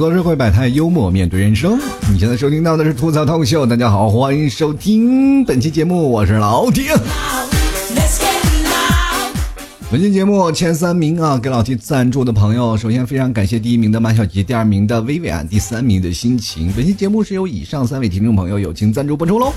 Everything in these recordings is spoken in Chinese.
吐槽社会百态，幽默面对人生。你现在收听到的是吐槽脱口秀，大家好，欢迎收听 本期节目，我是老铁。本期节目前三名啊，给老 T 赞助的朋友，首先非常感谢第一名的马小吉，第二名的薇薇安，第三名的心情。本期节目是由以上三位听众朋友友情赞助播出喽。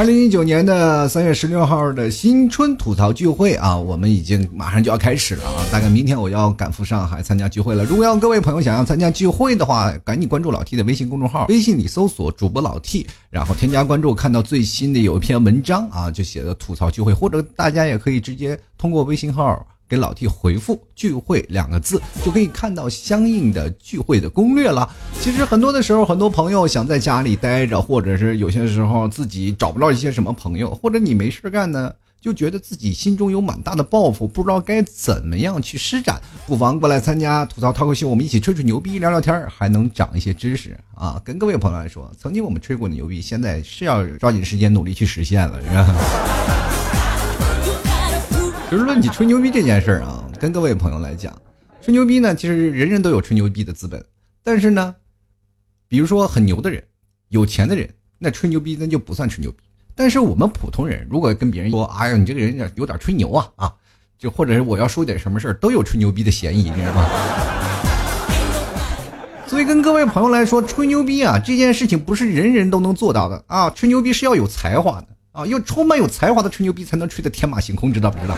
二零一九年的三月十六号的新春吐槽聚会啊，我们已经马上就要开始了啊！大概明天我要赶赴上海参加聚会了。如果要各位朋友想要参加聚会的话，赶紧关注老 T 的微信公众号，微信里搜索主播老 T，然后添加关注，看到最新的有一篇文章啊，就写的吐槽聚会，或者大家也可以直接通过微信号。给老弟回复“聚会”两个字，就可以看到相应的聚会的攻略了。其实很多的时候，很多朋友想在家里待着，或者是有些时候自己找不到一些什么朋友，或者你没事干呢，就觉得自己心中有蛮大的抱负，不知道该怎么样去施展，不妨过来参加吐槽脱口秀，我们一起吹吹牛逼，聊聊天，还能长一些知识啊！跟各位朋友来说，曾经我们吹过的牛逼，现在是要抓紧时间努力去实现了，是吧？就是论起吹牛逼这件事儿啊，跟各位朋友来讲，吹牛逼呢，其实人人都有吹牛逼的资本。但是呢，比如说很牛的人、有钱的人，那吹牛逼那就不算吹牛逼。但是我们普通人，如果跟别人说：“哎呀，你这个人有点吹牛啊啊！”就或者是我要说点什么事儿，都有吹牛逼的嫌疑，你知道吗？所以跟各位朋友来说，吹牛逼啊这件事情不是人人都能做到的啊！吹牛逼是要有才华的。啊，要充满有才华的吹牛逼才能吹得天马行空，知道不知道？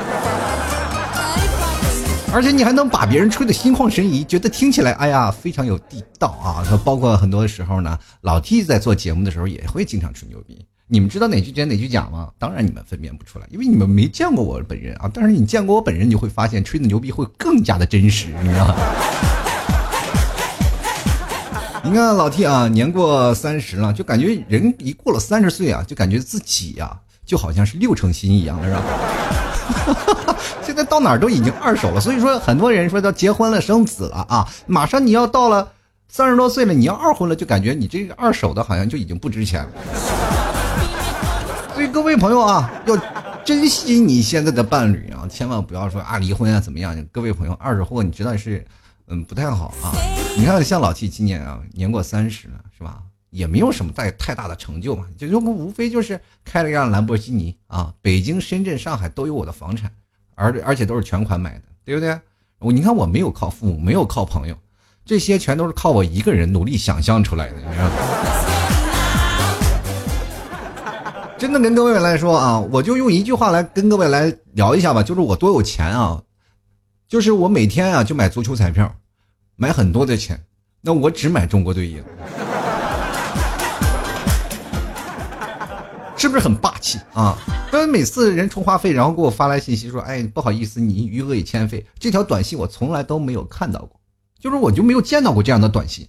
而且你还能把别人吹得心旷神怡，觉得听起来哎呀非常有地道啊！包括很多时候呢，老 T 在做节目的时候也会经常吹牛逼。你们知道哪句真哪句假吗？当然你们分辨不出来，因为你们没见过我本人啊。但是你见过我本人，你就会发现吹的牛逼会更加的真实，你知道吗？你看老 T 啊，年过三十了，就感觉人一过了三十岁啊，就感觉自己呀，就好像是六成新一样的，是吧？现在到哪儿都已经二手了，所以说很多人说要结婚了、生子了啊，马上你要到了三十多岁了，你要二婚了，就感觉你这个二手的好像就已经不值钱了。所以各位朋友啊，要珍惜你现在的伴侣啊，千万不要说啊离婚啊怎么样？各位朋友，二手货你知道是。嗯，不太好啊！你看，像老七今年啊，年过三十了，是吧？也没有什么太太大的成就嘛，就就无非就是开了一辆兰博基尼啊，北京、深圳、上海都有我的房产，而而且都是全款买的，对不对？我你看，我没有靠父母，没有靠朋友，这些全都是靠我一个人努力想象出来的，真的跟各位来说啊，我就用一句话来跟各位来聊一下吧，就是我多有钱啊！就是我每天啊就买足球彩票，买很多的钱，那我只买中国队赢，是不是很霸气啊？那每次人充话费，然后给我发来信息说：“哎，不好意思，你余额已欠费。”这条短信我从来都没有看到过，就是我就没有见到过这样的短信。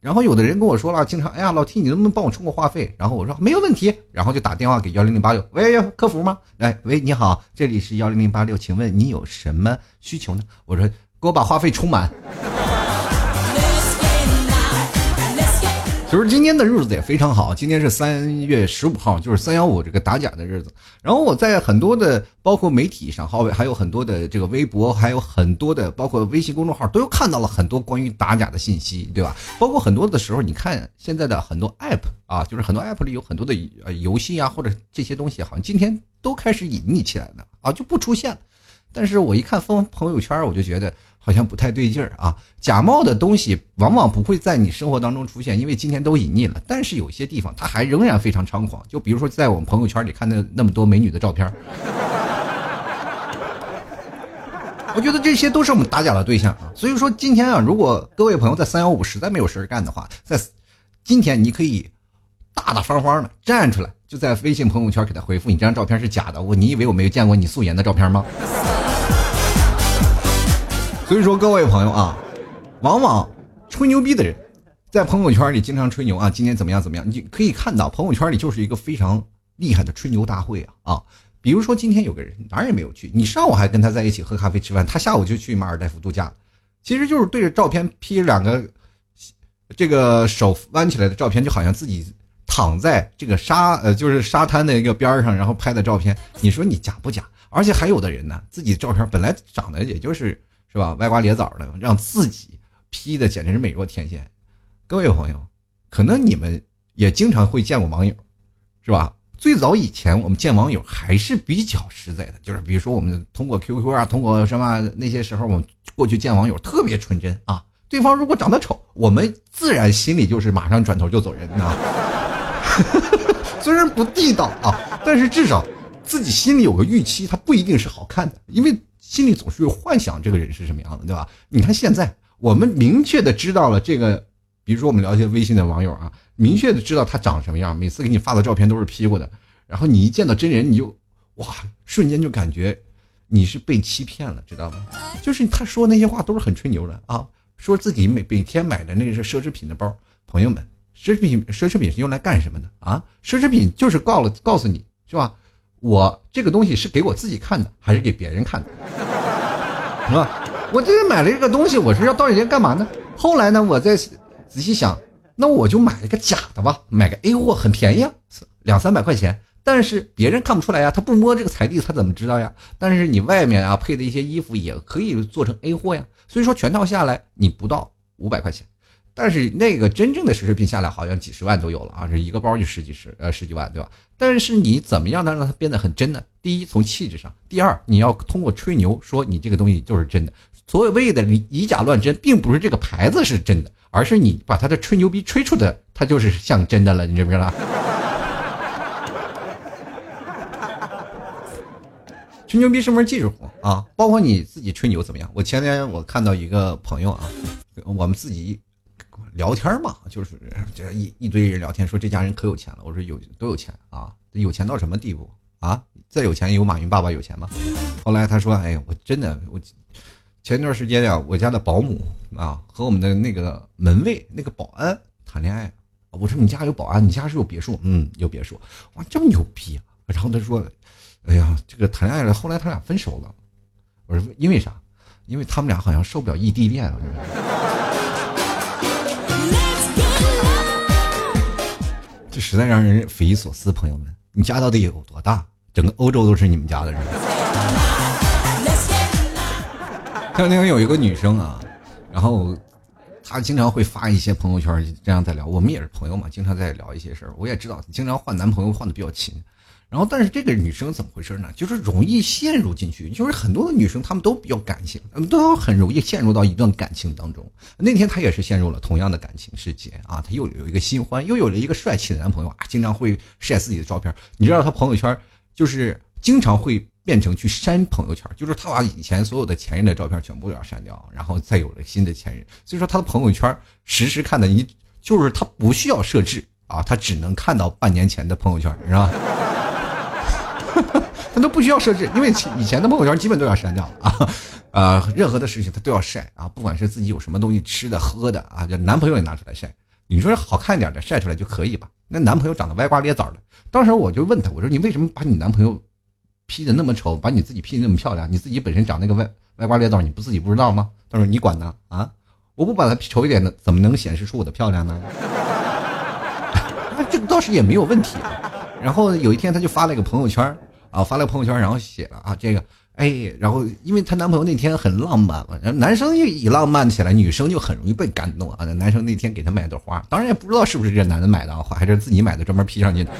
然后有的人跟我说了，经常哎呀，老 T，你能不能帮我充个话费？然后我说没有问题，然后就打电话给幺零零八六，喂，客服吗？哎，喂，你好，这里是幺零零八六，请问你有什么需求呢？我说给我把话费充满。就是今天的日子也非常好，今天是三月十五号，就是三幺五这个打假的日子。然后我在很多的包括媒体上，还还有很多的这个微博，还有很多的包括微信公众号，都看到了很多关于打假的信息，对吧？包括很多的时候，你看现在的很多 app 啊，就是很多 app 里有很多的呃游戏啊，或者这些东西，好像今天都开始隐匿起来了啊，就不出现了。但是我一看封朋友圈，我就觉得。好像不太对劲儿啊！假冒的东西往往不会在你生活当中出现，因为今天都隐匿了。但是有些地方它还仍然非常猖狂，就比如说在我们朋友圈里看的那么多美女的照片，我觉得这些都是我们打假的对象啊。所以说今天啊，如果各位朋友在三幺五实在没有事儿干的话，在今天你可以大大方方的站出来，就在微信朋友圈给他回复：“你这张照片是假的，我你以为我没有见过你素颜的照片吗？”所以说，各位朋友啊，往往吹牛逼的人，在朋友圈里经常吹牛啊，今天怎么样怎么样？你可以看到，朋友圈里就是一个非常厉害的吹牛大会啊啊！比如说今天有个人哪儿也没有去，你上午还跟他在一起喝咖啡吃饭，他下午就去马尔代夫度假，其实就是对着照片 P 两个这个手弯起来的照片，就好像自己躺在这个沙呃就是沙滩的一个边上，然后拍的照片，你说你假不假？而且还有的人呢，自己照片本来长得也就是。是吧？歪瓜裂枣的，让自己 P 的简直是美若天仙。各位朋友，可能你们也经常会见过网友，是吧？最早以前我们见网友还是比较实在的，就是比如说我们通过 QQ 啊，通过什么那些时候我们过去见网友特别纯真啊。对方如果长得丑，我们自然心里就是马上转头就走人啊。虽然不地道啊，但是至少自己心里有个预期，他不一定是好看的，因为心里总是有幻想这个人是什么样的，对吧？你看现在我们明确的知道了这个，比如说我们聊一些微信的网友啊。明确的知道他长什么样，每次给你发的照片都是 P 过的，然后你一见到真人，你就哇，瞬间就感觉你是被欺骗了，知道吗？就是他说那些话都是很吹牛的啊，说自己每每天买的那个是奢侈品的包，朋友们，奢侈品奢侈品是用来干什么的啊？奢侈品就是告了告诉你是吧？我这个东西是给我自己看的，还是给别人看的？是吧？我今天买了这个东西，我是要到底要干嘛呢？后来呢，我再仔细想。那我就买了个假的吧，买个 A 货很便宜啊，两三百块钱，但是别人看不出来呀，他不摸这个彩地，他怎么知道呀？但是你外面啊配的一些衣服也可以做成 A 货呀，所以说全套下来你不到五百块钱，但是那个真正的奢侈品下来好像几十万都有了啊，这一个包就十几十呃十几万对吧？但是你怎么样能让它变得很真呢？第一从气质上，第二你要通过吹牛说你这个东西就是真的，所谓的以假乱真，并不是这个牌子是真的。而是你把它的吹牛逼吹出的，它就是像真的了，你知不知道？吹牛逼是门技术活啊，包括你自己吹牛怎么样？我前天我看到一个朋友啊，我们自己聊天嘛，就是这一一堆人聊天，说这家人可有钱了。我说有多有钱啊？有钱到什么地步啊？再有钱有马云爸爸有钱吗？后来他说：“哎呀，我真的我。”前段时间呀，我家的保姆啊和我们的那个门卫那个保安谈恋爱。我说你家有保安，你家是有别墅？嗯，有别墅。哇，这么牛逼啊！然后他说：“哎呀，这个谈恋爱了，后来他俩分手了。”我说：“因为啥？因为他们俩好像受不了异地恋。”这实在让人匪夷所思。朋友们，你家到底有多大？整个欧洲都是你们家的人。前两天有一个女生啊，然后她经常会发一些朋友圈，这样在聊。我们也是朋友嘛，经常在聊一些事儿。我也知道，经常换男朋友换的比较勤。然后，但是这个女生怎么回事呢？就是容易陷入进去。就是很多的女生，她们都比较感性，都很容易陷入到一段感情当中。那天她也是陷入了同样的感情世界啊，她又有一个新欢，又有了一个帅气的男朋友啊，经常会晒自己的照片。你知道她朋友圈就是经常会。变成去删朋友圈，就是她把以前所有的前任的照片全部都要删掉，然后再有了新的前任。所以说她的朋友圈实时看的，你就是她不需要设置啊，她只能看到半年前的朋友圈，是吧？他都不需要设置，因为以前的朋友圈基本都要删掉啊。呃，任何的事情他都要晒啊，不管是自己有什么东西吃的喝的啊，就男朋友也拿出来晒。你说好看点的晒出来就可以吧？那男朋友长得歪瓜裂枣的，当时我就问他，我说你为什么把你男朋友？P 的那么丑，把你自己 P 的那么漂亮，你自己本身长那个歪歪瓜裂枣，你不自己不知道吗？他说你管呢啊？我不把它 P 丑一点的，怎么能显示出我的漂亮呢？那这个倒是也没有问题。然后有一天，她就发了一个朋友圈啊，发了个朋友圈，然后写了啊这个，哎，然后因为她男朋友那天很浪漫嘛，男生一浪漫起来，女生就很容易被感动啊。男生那天给她买朵花，当然也不知道是不是这男的买的花，还是自己买的，专门 P 上去的。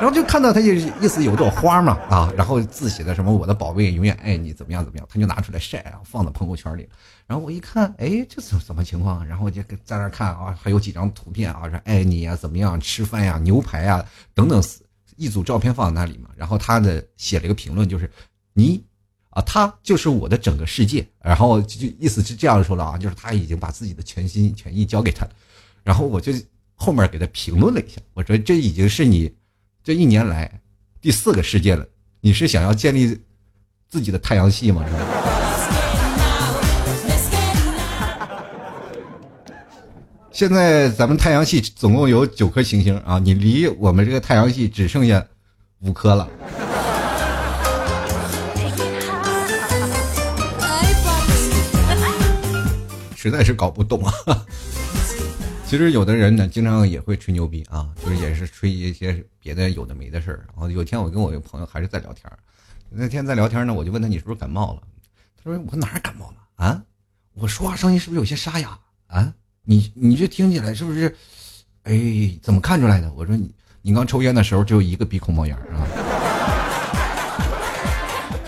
然后就看到他就意思有朵花嘛啊，然后字写的什么我的宝贝永远爱你怎么样怎么样，他就拿出来晒啊，放到朋友圈里。然后我一看，哎，这是什么情况？然后我就在那看啊，还有几张图片啊，说爱你呀，怎么样吃饭呀，牛排啊等等，一组照片放在那里嘛。然后他的写了一个评论，就是你啊，他就是我的整个世界。然后就意思是这样说的啊，就是他已经把自己的全心全意交给他了。然后我就后面给他评论了一下，我说这已经是你。这一年来，第四个世界了，你是想要建立自己的太阳系吗？是吧？现在咱们太阳系总共有九颗行星啊，你离我们这个太阳系只剩下五颗了，实在是搞不懂啊。其实有的人呢，经常也会吹牛逼啊，就是也是吹一些别的有的没的事儿。然后有天我跟我一个朋友还是在聊天那天在聊天呢，我就问他你是不是感冒了？他说我哪感冒了啊？我说话声音是不是有些沙哑啊？你你这听起来是不是？哎，怎么看出来的？我说你你刚抽烟的时候只有一个鼻孔冒烟啊。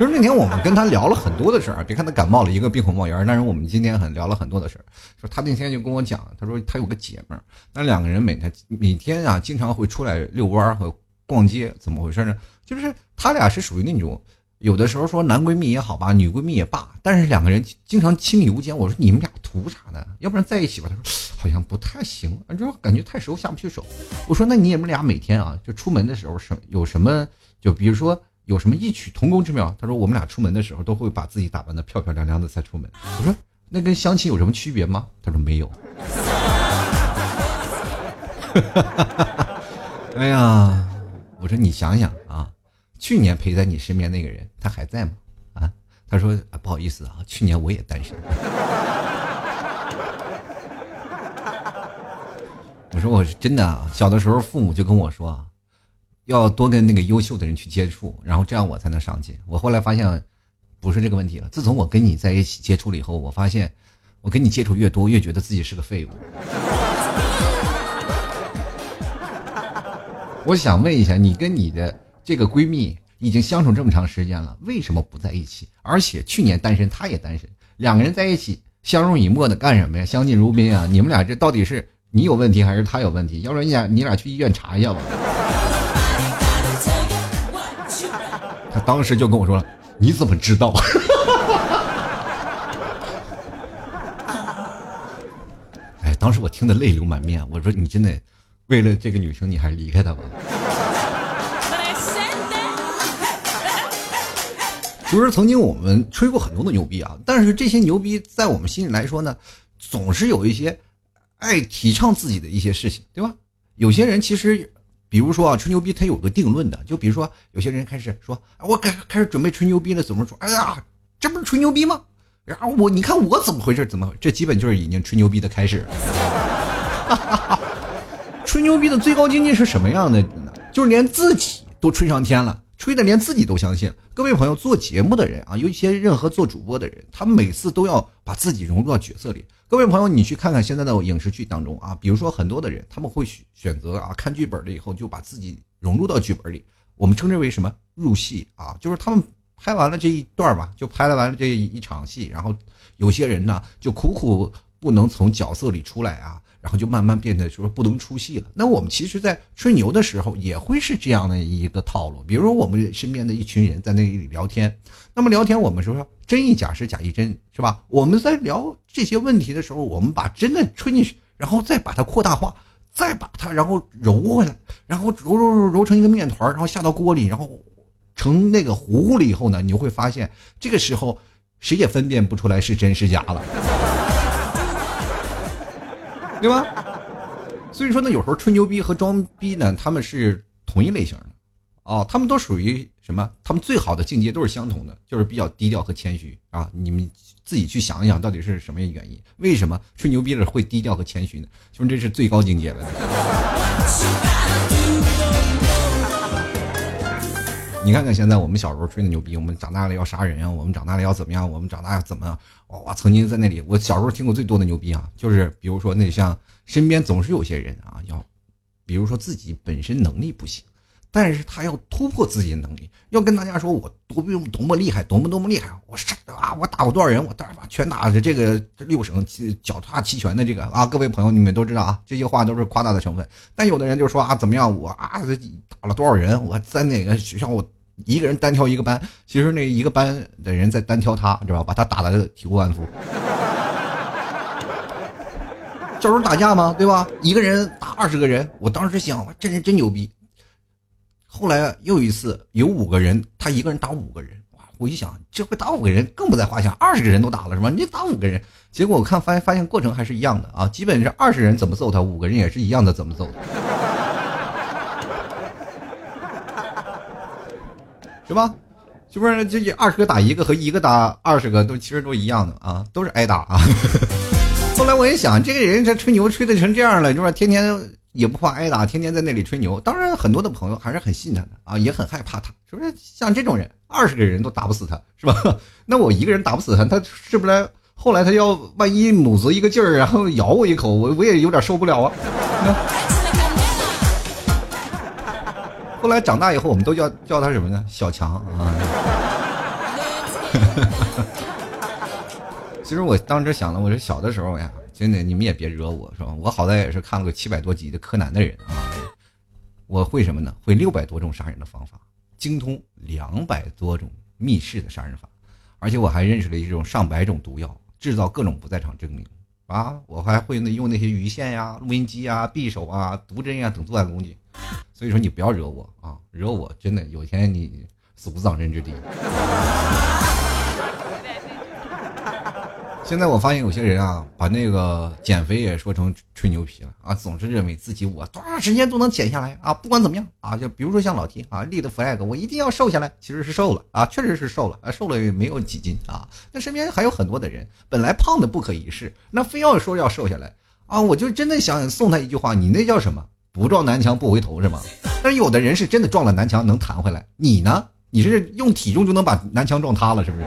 就是那天我们跟他聊了很多的事儿，别看他感冒了一个鼻孔冒烟，但是我们今天很聊了很多的事儿。说他那天就跟我讲，他说他有个姐们儿，那两个人每天每天啊经常会出来遛弯儿和逛街，怎么回事呢？就是他俩是属于那种有的时候说男闺蜜也好吧，女闺蜜也罢，但是两个人经常亲密无间。我说你们俩图啥呢？要不然在一起吧？他说好像不太行，就感觉太熟下不去手。我说那你们俩每天啊就出门的时候什有什么？就比如说。有什么异曲同工之妙？他说我们俩出门的时候都会把自己打扮的漂漂亮亮的才出门。我说那跟相亲有什么区别吗？他说没有。哎呀，我说你想想啊，去年陪在你身边那个人他还在吗？啊？他说啊不好意思啊，去年我也单身。我说我是真的啊，小的时候父母就跟我说啊。要多跟那个优秀的人去接触，然后这样我才能上进。我后来发现，不是这个问题了。自从我跟你在一起接触了以后，我发现，我跟你接触越多，越觉得自己是个废物。我想问一下，你跟你的这个闺蜜已经相处这么长时间了，为什么不在一起？而且去年单身，她也单身，两个人在一起相濡以沫的干什么呀？相敬如宾啊！你们俩这到底是你有问题还是她有问题？要不然你俩你俩去医院查一下吧。他当时就跟我说了：“你怎么知道？” 哎，当时我听得泪流满面。我说：“你真的为了这个女生，你还是离开她吧。”就是曾经我们吹过很多的牛逼啊，但是这些牛逼在我们心里来说呢，总是有一些爱提倡自己的一些事情，对吧？有些人其实。比如说啊，吹牛逼他有个定论的，就比如说有些人开始说，我开开始准备吹牛逼了，怎么说？哎呀，这不是吹牛逼吗？然后我你看我怎么回事？怎么这基本就是已经吹牛逼的开始。吹牛逼的最高境界是什么样的呢？就是连自己都吹上天了。吹的连自己都相信。各位朋友，做节目的人啊，有一些任何做主播的人，他每次都要把自己融入到角色里。各位朋友，你去看看现在的影视剧当中啊，比如说很多的人，他们会选择啊，看剧本了以后就把自己融入到剧本里。我们称之为什么入戏啊？就是他们拍完了这一段吧，就拍了完了这一场戏，然后有些人呢就苦苦不能从角色里出来啊。然后就慢慢变得说不能出戏了。那我们其实，在吹牛的时候，也会是这样的一个套路。比如说，我们身边的一群人在那里聊天，那么聊天，我们说说真亦假，是假亦真，是吧？我们在聊这些问题的时候，我们把真的吹进去，然后再把它扩大化，再把它然后揉回来，然后揉揉揉揉成一个面团，然后下到锅里，然后成那个糊糊了以后呢，你就会发现，这个时候谁也分辨不出来是真是假了。对吧？所以说呢，有时候吹牛逼和装逼呢，他们是同一类型的，哦，他们都属于什么？他们最好的境界都是相同的，就是比较低调和谦虚啊。你们自己去想一想，到底是什么原因？为什么吹牛逼的会低调和谦虚呢？兄弟这是最高境界了。你看看现在我们小时候吹的牛逼，我们长大了要杀人啊，我们长大了要怎么样？我们长大要怎么样？我曾经在那里，我小时候听过最多的牛逼啊，就是比如说那像身边总是有些人啊，要，比如说自己本身能力不行，但是他要突破自己的能力，要跟大家说我多么多么厉害，多么多么厉害，我杀啊，我打过多少人，我打把拳打的这个六省脚踏齐全的这个啊，各位朋友你们都知道啊，这些话都是夸大的成分，但有的人就说啊，怎么样，我啊打了多少人，我在哪个学校我。一个人单挑一个班，其实那一个班的人在单挑他，知道吧？把他打的体无完肤。这时候打架吗？对吧？一个人打二十个人，我当时想，这人真牛逼。后来又一次有五个人，他一个人打五个人，哇！我一想，这回打五个人更不在话下，二十个人都打了是吧？你打五个人，结果我看发现发现过程还是一样的啊，基本是二十人怎么揍他，五个人也是一样的怎么揍。是吧？是不是这二十个打一个和一个打二十个都其实都一样的啊？都是挨打啊！后来我一想，这个人这吹牛吹的成这样了，是吧？天天也不怕挨打，天天在那里吹牛。当然，很多的朋友还是很信他的啊，也很害怕他。是不是像这种人，二十个人都打不死他，是吧？那我一个人打不死他，他是不是后来他要万一母子一个劲儿，然后咬我一口，我我也有点受不了啊。后来长大以后，我们都叫叫他什么呢？小强啊。其实我当时想了，我是小的时候呀，真的你们也别惹我，是吧？我好歹也是看了个七百多集的柯南的人啊。我会什么呢？会六百多种杀人的方法，精通两百多种密室的杀人法，而且我还认识了一种上百种毒药，制造各种不在场证明啊！我还会用那些鱼线呀、录音机啊、匕首啊、毒针呀等作案工具。所以说你不要惹我啊！惹我真的有一天你死无葬身之地。现在我发现有些人啊，把那个减肥也说成吹牛皮了啊，总是认为自己我多长时间都能减下来啊，不管怎么样啊，就比如说像老 T 啊立的 flag，我一定要瘦下来，其实是瘦了啊，确实是瘦了啊，瘦了也没有几斤啊。那身边还有很多的人，本来胖的不可一世，那非要说要瘦下来啊，我就真的想送他一句话，你那叫什么？不撞南墙不回头是吗？但是有的人是真的撞了南墙能弹回来，你呢？你是用体重就能把南墙撞塌了，是不是？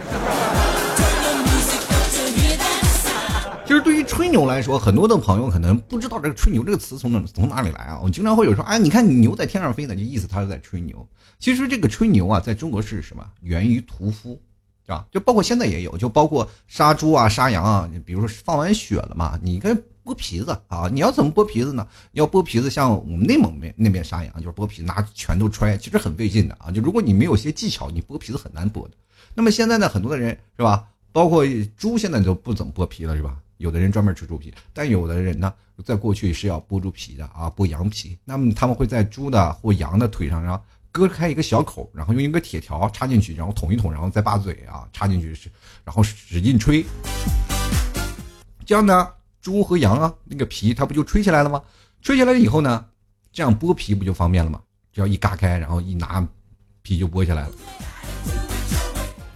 吹牛来说，很多的朋友可能不知道这个“吹牛”这个词从哪从哪里来啊？我经常会有说，哎，你看牛在天上飞呢，就意思他是在吹牛。其实这个吹牛啊，在中国是什么？源于屠夫，是吧？就包括现在也有，就包括杀猪啊、杀羊啊。比如说放完血了嘛，你该剥皮子啊。你要怎么剥皮子呢？要剥皮子，像我们内蒙那那边杀羊，就是剥皮拿拳头揣，其实很费劲的啊。就如果你没有些技巧，你剥皮子很难剥的。那么现在呢，很多的人是吧？包括猪现在都不怎么剥皮了，是吧？有的人专门吃猪皮，但有的人呢，在过去是要剥猪皮的啊，剥羊皮。那么他们会在猪的或羊的腿上，然后割开一个小口，然后用一个铁条插进去，然后捅一捅，然后再把嘴啊插进去，然后使劲吹。这样呢，猪和羊啊，那个皮它不就吹起来了吗？吹起来以后呢，这样剥皮不就方便了吗？只要一嘎开，然后一拿，皮就剥下来了。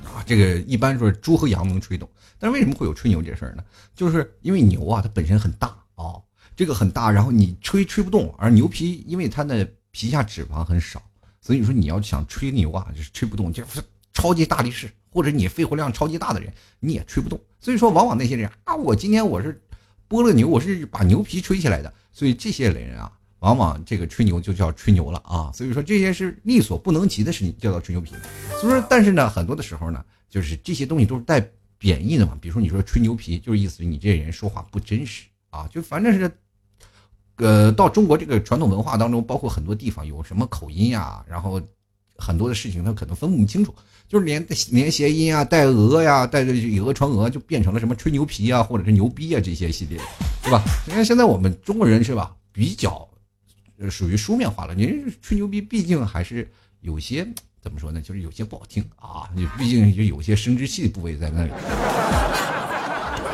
啊，这个一般说猪和羊能吹动。但是为什么会有吹牛这事儿呢？就是因为牛啊，它本身很大啊，这个很大，然后你吹吹不动，而牛皮因为它的皮下脂肪很少，所以说你要想吹牛啊，就是吹不动，就是超级大力士或者你肺活量超级大的人，你也吹不动。所以说，往往那些人啊，我今天我是剥了牛，我是把牛皮吹起来的，所以这些人啊，往往这个吹牛就叫吹牛了啊。所以说这些是力所不能及的事情，叫做吹牛皮。所以说，但是呢，很多的时候呢，就是这些东西都是带。贬义的嘛，比如说你说吹牛皮，就是意思你这人说话不真实啊，就反正是，呃，到中国这个传统文化当中，包括很多地方有什么口音呀，然后很多的事情他可能分不清楚，就是连连谐音啊，带鹅呀，带着以讹传讹，就变成了什么吹牛皮啊，或者是牛逼啊这些系列，对吧？你看现在我们中国人是吧，比较属于书面化了，您吹牛逼毕竟还是有些。怎么说呢？就是有些不好听啊，你毕竟就有些生殖器部位在那里。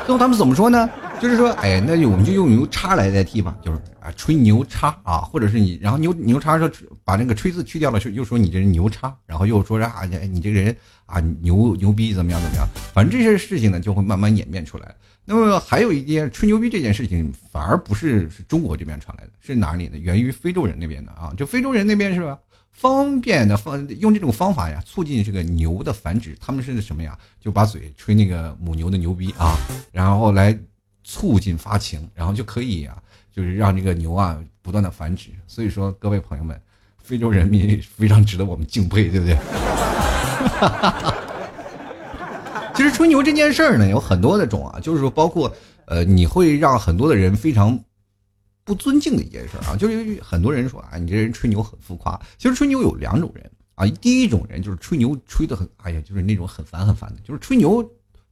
最后他们怎么说呢？就是说，哎，那就我们就用牛叉来代替吧，就是啊，吹牛叉啊，或者是你，然后牛牛叉说把那个吹字去掉了，又说你这人牛叉，然后又说啊，你这个人啊牛牛逼怎么样怎么样？反正这些事情呢，就会慢慢演变出来。那么还有一件吹牛逼这件事情，反而不是是中国这边传来的，是哪里呢？源于非洲人那边的啊，就非洲人那边是吧？方便的方用这种方法呀，促进这个牛的繁殖。他们是什么呀？就把嘴吹那个母牛的牛逼啊，然后来促进发情，然后就可以啊，就是让这个牛啊不断的繁殖。所以说，各位朋友们，非洲人民非常值得我们敬佩，对不对？其实吹牛这件事儿呢，有很多的种啊，就是说包括呃，你会让很多的人非常。不尊敬的一件事啊，就是很多人说啊，你这人吹牛很浮夸。其实吹牛有两种人啊，第一种人就是吹牛吹得很，哎呀，就是那种很烦很烦的，就是吹牛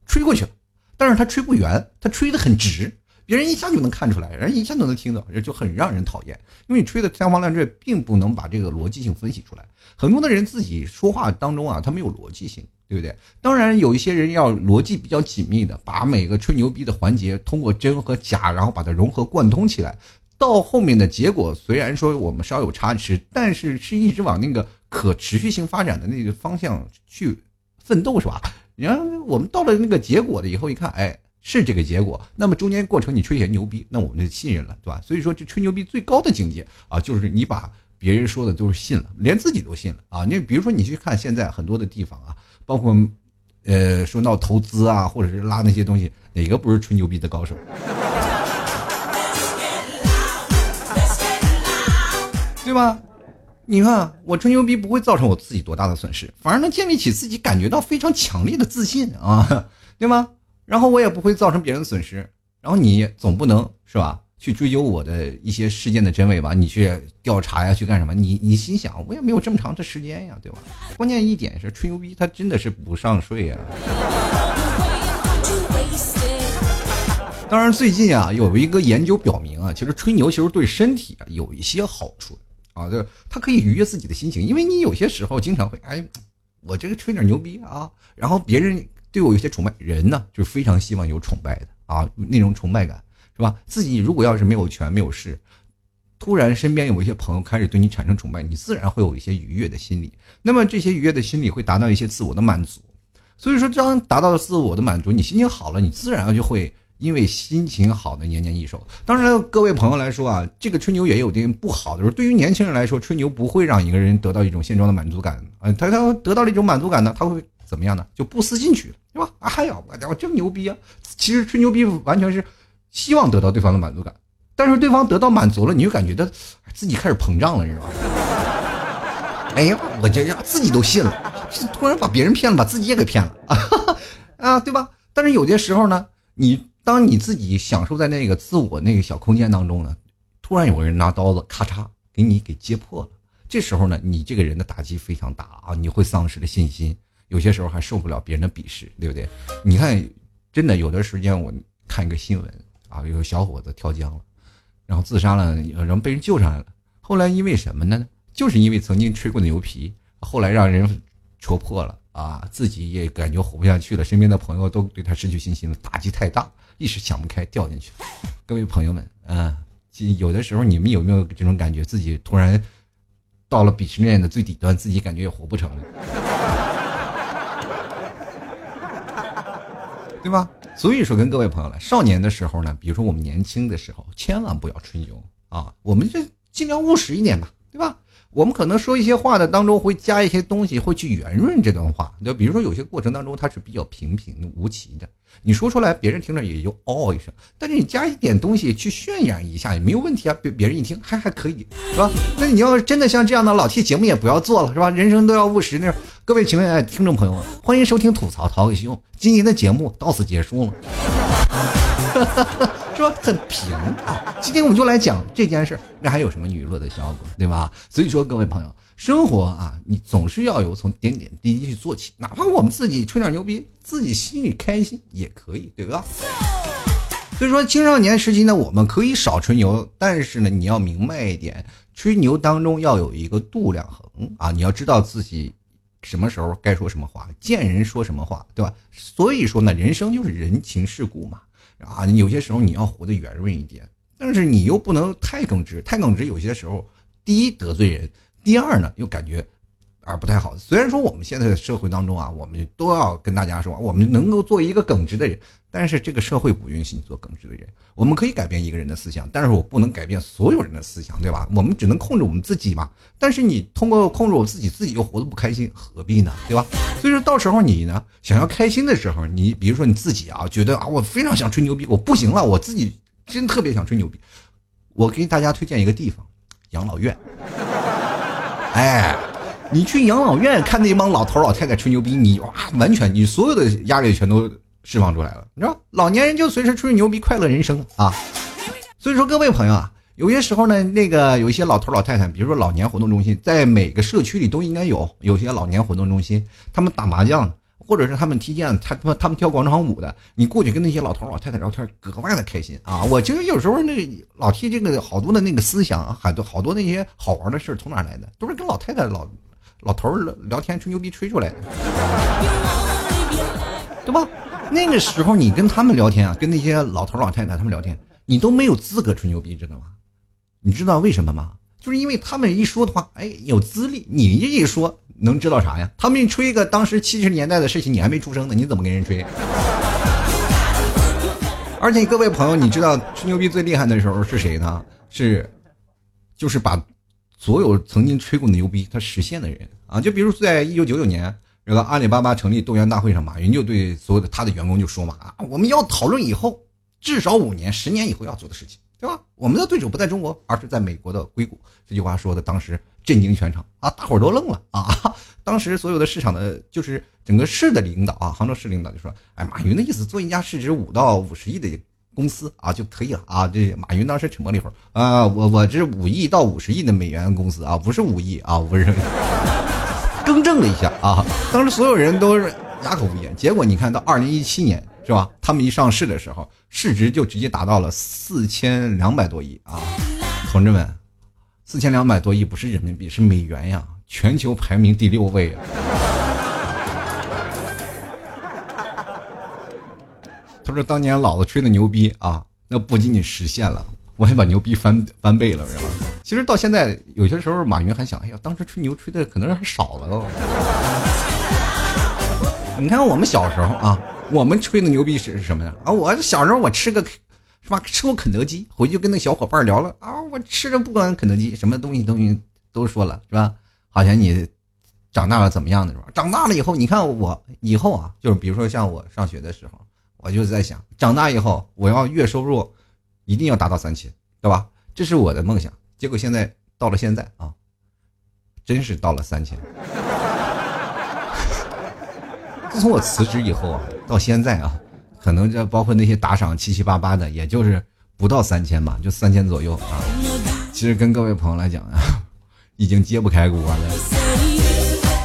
吹过去了，但是他吹不圆，他吹得很直，别人一下就能看出来，人一下都能听到，就很让人讨厌。因为你吹的天花乱坠，并不能把这个逻辑性分析出来。很多的人自己说话当中啊，他没有逻辑性，对不对？当然有一些人要逻辑比较紧密的，把每个吹牛逼的环节通过真和假，然后把它融合贯通起来。到后面的结果虽然说我们稍有差池，但是是一直往那个可持续性发展的那个方向去奋斗，是吧？然后我们到了那个结果了以后，一看，哎，是这个结果。那么中间过程你吹些牛逼，那我们就信任了，对吧？所以说这吹牛逼最高的境界啊，就是你把别人说的都是信了，连自己都信了啊。你比如说你去看现在很多的地方啊，包括呃说闹投资啊，或者是拉那些东西，哪个不是吹牛逼的高手？对吧？你看我吹牛逼不会造成我自己多大的损失，反而能建立起自己感觉到非常强烈的自信啊，对吗？然后我也不会造成别人的损失，然后你总不能是吧？去追究我的一些事件的真伪吧？你去调查呀，去干什么？你你心想，我也没有这么长的时间呀，对吧？关键一点是吹牛逼，它真的是不上税呀。当然，最近啊，有一个研究表明啊，其实吹牛其实对身体啊有一些好处啊，对，他可以愉悦自己的心情，因为你有些时候经常会，哎，我这个吹点牛逼啊，然后别人对我有些崇拜，人呢就非常希望有崇拜的啊，那种崇拜感。是吧？自己如果要是没有权没有势，突然身边有一些朋友开始对你产生崇拜，你自然会有一些愉悦的心理。那么这些愉悦的心理会达到一些自我的满足。所以说，当达到了自我的满足，你心情好了，你自然就会因为心情好的年年益寿。当然，各位朋友来说啊，这个吹牛也有点不好的时候。对于年轻人来说，吹牛不会让一个人得到一种现状的满足感啊。他他得到了一种满足感呢，他会怎么样呢？就不思进取，对吧？哎呀，我家伙真牛逼啊！其实吹牛逼完全是。希望得到对方的满足感，但是对方得到满足了，你就感觉到自己开始膨胀了，你知道吗？哎呀，我这呀自己都信了，突然把别人骗了，把自己也给骗了啊啊，对吧？但是有些时候呢，你当你自己享受在那个自我那个小空间当中呢，突然有个人拿刀子咔嚓给你给揭破了，这时候呢，你这个人的打击非常大啊，你会丧失了信心，有些时候还受不了别人的鄙视，对不对？你看，真的有的时间我看一个新闻。啊，有个小伙子跳江了，然后自杀了，然后被人救上来了。后来因为什么呢？就是因为曾经吹过的牛皮，后来让人戳破了啊，自己也感觉活不下去了，身边的朋友都对他失去信心了，打击太大，一时想不开掉进去了。各位朋友们，啊，有的时候你们有没有这种感觉，自己突然到了鄙视链的最底端，自己感觉也活不成了，对吧？所以说，跟各位朋友来，少年的时候呢，比如说我们年轻的时候，千万不要吹牛啊，我们就尽量务实一点吧，对吧？我们可能说一些话的当中会加一些东西，会去圆润这段话。就比如说有些过程当中它是比较平平无奇的，你说出来别人听着也就哦一声。但是你加一点东西去渲染一下也没有问题啊，别别人一听还还可以，是吧？那你要是真的像这样的老 T 节目也不要做了，是吧？人生都要务实。那各位请问哎听众朋友们，欢迎收听吐槽淘口秀，今天的节目到此结束了。说很平啊，今天我们就来讲这件事，那还有什么娱乐的效果，对吧？所以说各位朋友，生活啊，你总是要有从点点滴滴去做起，哪怕我们自己吹点牛逼，自己心里开心也可以，对吧？所以说青少年时期呢，我们可以少吹牛，但是呢，你要明白一点，吹牛当中要有一个度量衡啊，你要知道自己什么时候该说什么话，见人说什么话，对吧？所以说呢，人生就是人情世故嘛。啊，你有些时候你要活得圆润一点，但是你又不能太耿直，太耿直有些时候，第一得罪人，第二呢又感觉，啊不太好。虽然说我们现在的社会当中啊，我们都要跟大家说，我们能够做一个耿直的人，但是这个社会不允许你做耿直的人。我们可以改变一个人的思想，但是我不能改变所有人的思想，对吧？我们只能控制我们自己嘛。但是你通过控制我自己，自己又活得不开心，何必呢？对吧？所以说到时候你呢，想要开心的时候，你比如说你自己啊，觉得啊，我非常想吹牛逼，我不行了，我自己真特别想吹牛逼。我给大家推荐一个地方，养老院。哎，你去养老院看那帮老头老太太吹牛逼，你哇，完全你所有的压力全都。释放出来了，你知道，老年人就随时吹牛逼，快乐人生啊！所以说，各位朋友啊，有些时候呢，那个有一些老头老太太，比如说老年活动中心，在每个社区里都应该有有些老年活动中心，他们打麻将，或者是他们踢毽，他他他们跳广场舞的，你过去跟那些老头老太太聊天，格外的开心啊！我觉得有时候那老踢这个好多的那个思想，很多好多那些好玩的事儿从哪来的，都是跟老太太老老头聊天吹牛逼吹出来的，对吧？那个时候你跟他们聊天啊，跟那些老头老太太他们聊天，你都没有资格吹牛逼，知道吗？你知道为什么吗？就是因为他们一说的话，哎，有资历，你这一说能知道啥呀？他们一吹一个当时七十年代的事情，你还没出生呢，你怎么跟人吹？而且各位朋友，你知道吹牛逼最厉害的时候是谁呢？是，就是把所有曾经吹过的牛逼他实现的人啊，就比如在一九九九年。这个阿里巴巴成立动员大会上，马云就对所有的他的员工就说嘛啊，我们要讨论以后至少五年、十年以后要做的事情，对吧？我们的对手不在中国，而是在美国的硅谷。这句话说的当时震惊全场啊，大伙儿都愣了啊！当时所有的市场的，就是整个市的领导啊，杭州市领导就说：“哎，马云的意思做一家市值五到五十亿的公司啊就可以了啊。”这马云当时沉默了一会儿啊，我我这五亿到五十亿的美元公司啊，不是五亿啊，不是。更正了一下啊，当时所有人都是哑口无言。结果你看到二零一七年是吧？他们一上市的时候，市值就直接达到了四千两百多亿啊！同志们，四千两百多亿不是人民币，是美元呀！全球排名第六位。他说：“当年老子吹的牛逼啊，那不仅仅实现了，我还把牛逼翻翻倍了，是吧？”其实到现在，有些时候马云还想：“哎呀，当时吹牛吹的可能还少了哦。”你看我们小时候啊，我们吹的牛逼是是什么呀？啊，我小时候我吃个。是吧？吃过肯德基，回去跟那小伙伴聊了啊！我吃着不管肯德基，什么东西东西都说了，是吧？好像你长大了怎么样的是吧？长大了以后，你看我以后啊，就是比如说像我上学的时候，我就在想，长大以后我要月收入一定要达到三千，对吧？这是我的梦想。结果现在到了现在啊，真是到了三千。自从我辞职以后啊，到现在啊。可能这包括那些打赏七七八八的，也就是不到三千吧，就三千左右啊。其实跟各位朋友来讲啊，已经揭不开锅了。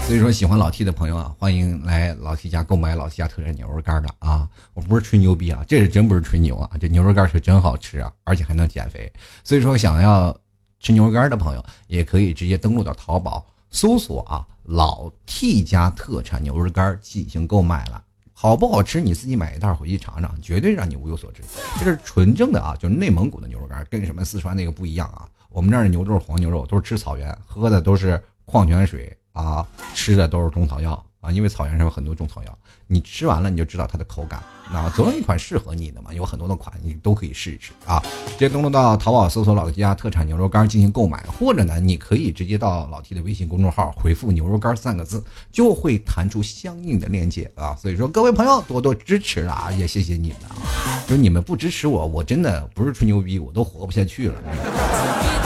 所以说，喜欢老 T 的朋友啊，欢迎来老 T 家购买老 T 家特产牛肉干的啊！我不是吹牛逼啊，这是真不是吹牛啊，这牛肉干是真好吃啊，而且还能减肥。所以说，想要吃牛肉干的朋友，也可以直接登录到淘宝搜索啊“老 T 家特产牛肉干”进行购买了。好不好吃？你自己买一袋回去尝尝，绝对让你物有所值。这是纯正的啊，就是内蒙古的牛肉干，跟什么四川那个不一样啊。我们这儿的牛都是黄牛肉，都是吃草原，喝的都是矿泉水啊，吃的都是中草药。啊，因为草原上有很多中草药，你吃完了你就知道它的口感，那总有一款适合你的嘛，有很多的款你都可以试一试啊。直接登录到淘宝搜索老 T 家特产牛肉干进行购买，或者呢，你可以直接到老 T 的微信公众号回复“牛肉干”三个字，就会弹出相应的链接啊。所以说各位朋友多多支持啊，也谢谢你们啊，就你们不支持我，我真的不是吹牛逼，我都活不下去了。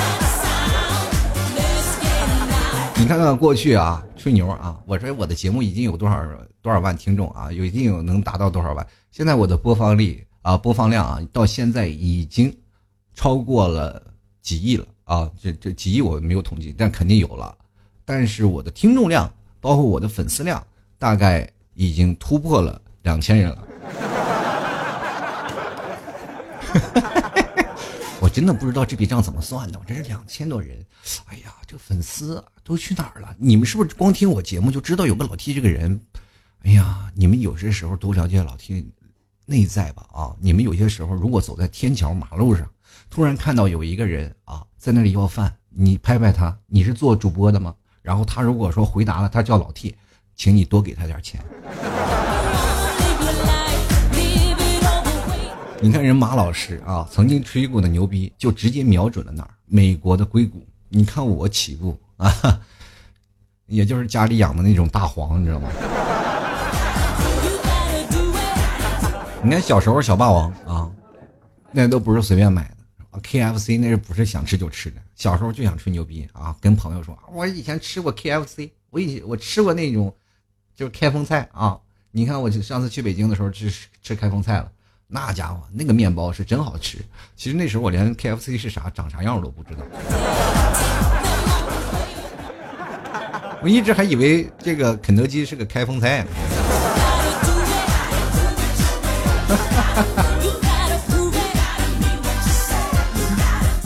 你看看过去啊，吹牛啊！我说我的节目已经有多少多少万听众啊，有一定有能达到多少万？现在我的播放力啊，播放量啊，到现在已经超过了几亿了啊！这这几亿我没有统计，但肯定有了。但是我的听众量，包括我的粉丝量，大概已经突破了两千人了。真的不知道这笔账怎么算的，我这是两千多人，哎呀，这粉丝都去哪儿了？你们是不是光听我节目就知道有个老 T 这个人？哎呀，你们有些时候多了解老 T 内在吧啊！你们有些时候如果走在天桥马路上，突然看到有一个人啊在那里要饭，你拍拍他，你是做主播的吗？然后他如果说回答了，他叫老 T，请你多给他点钱。你看人马老师啊，曾经吹过的牛逼，就直接瞄准了哪儿？美国的硅谷。你看我起步啊，也就是家里养的那种大黄，你知道吗？你看小时候小霸王啊，那都不是随便买的 K F C 那是不是想吃就吃的？小时候就想吹牛逼啊，跟朋友说，我以前吃过 K F C，我以我吃过那种，就是开封菜啊。你看我上次去北京的时候吃吃开封菜了。那家伙，那个面包是真好吃。其实那时候我连 KFC 是啥、长啥样我都不知道。我一直还以为这个肯德基是个开封菜。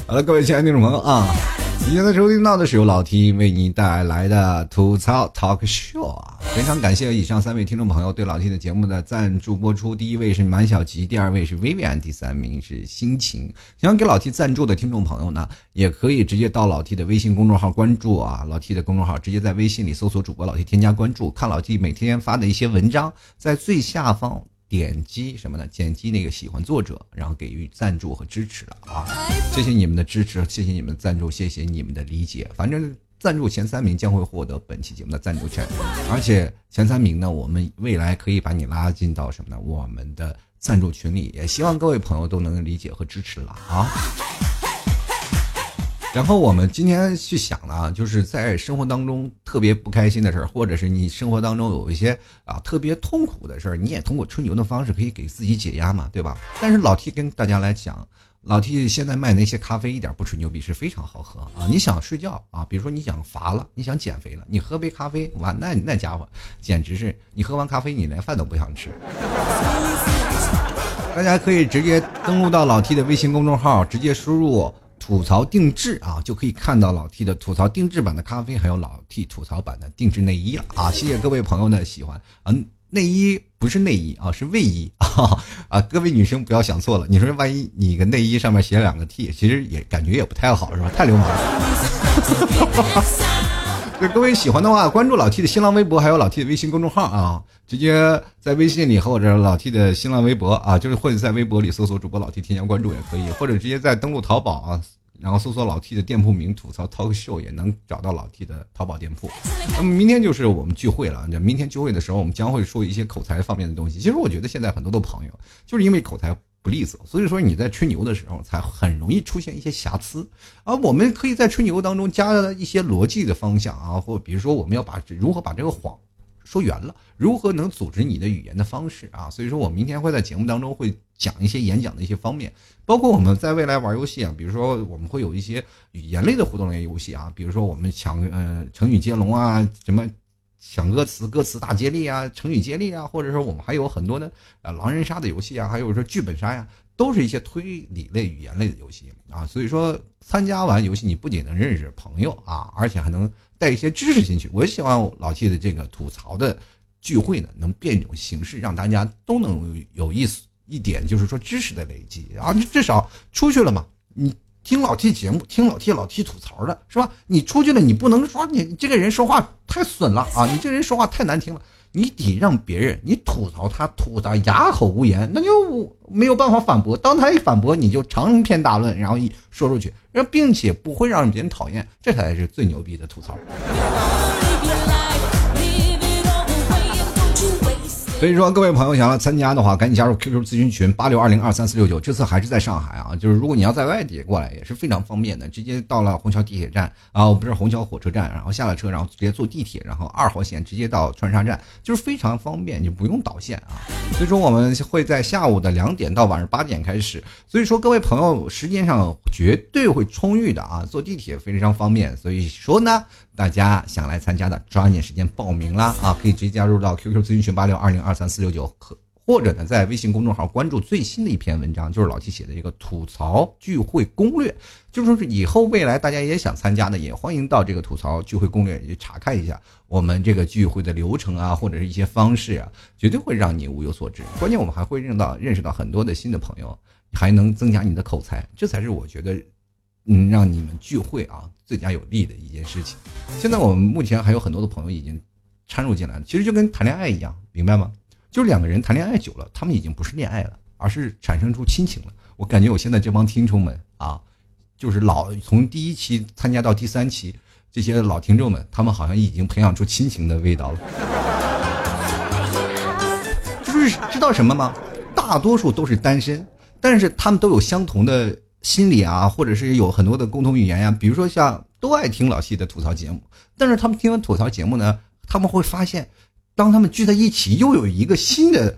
好了，各位亲爱的听众朋友啊。你现在收听到的是由老 T 为你带来的吐槽 Talk Show 啊！非常感谢以上三位听众朋友对老 T 的节目的赞助播出。第一位是满小吉，第二位是 Vivian，第三名是心情。想给老 T 赞助的听众朋友呢，也可以直接到老 T 的微信公众号关注啊，老 T 的公众号直接在微信里搜索主播老 T 添加关注，看老 T 每天发的一些文章，在最下方。点击什么呢？点击那个喜欢作者，然后给予赞助和支持了啊！谢谢你们的支持，谢谢你们的赞助，谢谢你们的理解。反正赞助前三名将会获得本期节目的赞助权，而且前三名呢，我们未来可以把你拉进到什么呢？我们的赞助群里，也希望各位朋友都能理解和支持了啊。然后我们今天去想呢，就是在生活当中特别不开心的事儿，或者是你生活当中有一些啊特别痛苦的事儿，你也通过吹牛的方式可以给自己解压嘛，对吧？但是老 T 跟大家来讲。老 T 现在卖那些咖啡一点不吹牛逼，是非常好喝啊！你想睡觉啊，比如说你想乏了，你想减肥了，你喝杯咖啡，哇，那那家伙简直是你喝完咖啡你连饭都不想吃。大家可以直接登录到老 T 的微信公众号，直接输入“吐槽定制”啊，就可以看到老 T 的吐槽定制版的咖啡，还有老 T 吐槽版的定制内衣了啊！谢谢各位朋友的喜欢，嗯。内衣不是内衣啊，是卫衣啊啊！各位女生不要想错了，你说万一你个内衣上面写两个 T，其实也感觉也不太好，是吧？太流氓了。就各位喜欢的话，关注老 T 的新浪微博，还有老 T 的微信公众号啊，直接在微信里或者老 T 的新浪微博啊，就是或者在微博里搜索主播老 T 添加关注也可以，或者直接在登录淘宝啊。然后搜索老 T 的店铺名“吐槽 talk show” 也能找到老 T 的淘宝店铺。那么明天就是我们聚会了，那明天聚会的时候，我们将会说一些口才方面的东西。其实我觉得现在很多的朋友就是因为口才不利索，所以说你在吹牛的时候才很容易出现一些瑕疵。而我们可以在吹牛当中加一些逻辑的方向啊，或比如说我们要把如何把这个谎。说圆了，如何能组织你的语言的方式啊？所以说我明天会在节目当中会讲一些演讲的一些方面，包括我们在未来玩游戏啊，比如说我们会有一些语言类的互动类游戏啊，比如说我们抢呃成语接龙啊，什么抢歌词、歌词大接力啊，成语接力啊，或者说我们还有很多的呃狼人杀的游戏啊，还有说剧本杀呀，都是一些推理类、语言类的游戏啊。所以说参加完游戏，你不仅能认识朋友啊，而且还能。带一些知识进去，我希望老 T 的这个吐槽的聚会呢，能变一种形式，让大家都能有意思一点，就是说知识的累积啊。至少出去了嘛，你听老 T 节目，听老 T 老 T 吐槽的是吧？你出去了，你不能说你这个人说话太损了啊，你这人说话太难听了。你得让别人，你吐槽他吐的哑口无言，那就没有办法反驳。当他一反驳，你就长篇大论，然后一说出去，然后并且不会让别人讨厌，这才是最牛逼的吐槽。所以说，各位朋友想要参加的话，赶紧加入 QQ 咨询群八六二零二三四六九。这次还是在上海啊，就是如果你要在外地过来，也是非常方便的，直接到了虹桥地铁站啊，不是虹桥火车站，然后下了车，然后直接坐地铁，然后二号线直接到川沙站，就是非常方便，就不用导线啊。所以说，我们会在下午的两点到晚上八点开始。所以说，各位朋友时间上绝对会充裕的啊，坐地铁非常方便。所以说呢。大家想来参加的，抓紧时间报名啦！啊，可以直接加入到 QQ 咨询群八六二零二三四六九，可或者呢，在微信公众号关注最新的一篇文章，就是老七写的一个吐槽聚会攻略。就说是以后未来大家也想参加的，也欢迎到这个吐槽聚会攻略去查看一下我们这个聚会的流程啊，或者是一些方式啊，绝对会让你物有所值。关键我们还会认到认识到很多的新的朋友，还能增加你的口才，这才是我觉得。嗯，让你们聚会啊，最佳有利的一件事情。现在我们目前还有很多的朋友已经掺入进来了，其实就跟谈恋爱一样，明白吗？就是两个人谈恋爱久了，他们已经不是恋爱了，而是产生出亲情了。我感觉我现在这帮听众们啊，就是老从第一期参加到第三期，这些老听众们，他们好像已经培养出亲情的味道了。就是知道什么吗？大多数都是单身，但是他们都有相同的。心理啊，或者是有很多的共同语言呀，比如说像都爱听老戏的吐槽节目，但是他们听完吐槽节目呢，他们会发现，当他们聚在一起，又有一个新的